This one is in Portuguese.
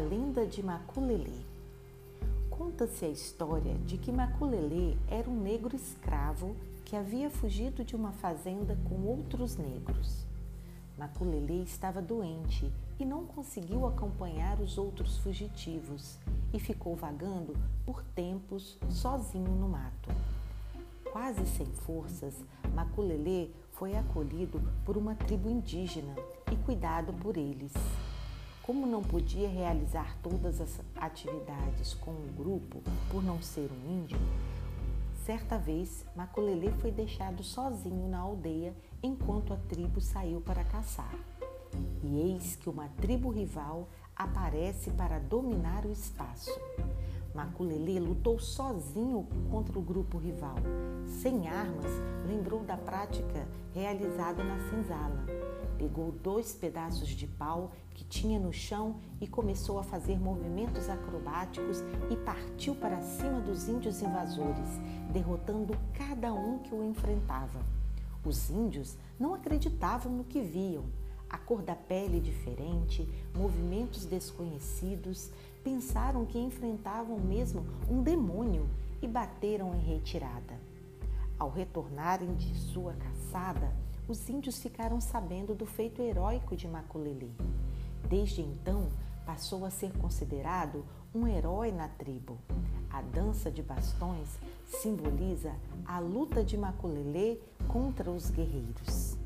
lenda de Maculelê. Conta-se a história de que Maculelê era um negro escravo que havia fugido de uma fazenda com outros negros. Maculelê estava doente e não conseguiu acompanhar os outros fugitivos e ficou vagando por tempos sozinho no mato. Quase sem forças, Maculelê foi acolhido por uma tribo indígena e cuidado por eles. Como não podia realizar todas as atividades com o grupo por não ser um índio, certa vez Maculelê foi deixado sozinho na aldeia enquanto a tribo saiu para caçar. E eis que uma tribo rival aparece para dominar o espaço. Maculelê lutou sozinho contra o grupo rival. Sem armas, lembrou da prática realizada na senzala Pegou dois pedaços de pau que tinha no chão e começou a fazer movimentos acrobáticos e partiu para cima dos índios invasores, derrotando cada um que o enfrentava. Os índios não acreditavam no que viam. A cor da pele diferente, movimentos desconhecidos, pensaram que enfrentavam mesmo um demônio e bateram em retirada. Ao retornarem de sua caçada, os índios ficaram sabendo do feito heróico de Maculelê. Desde então, passou a ser considerado um herói na tribo. A dança de bastões simboliza a luta de Maculelê contra os guerreiros.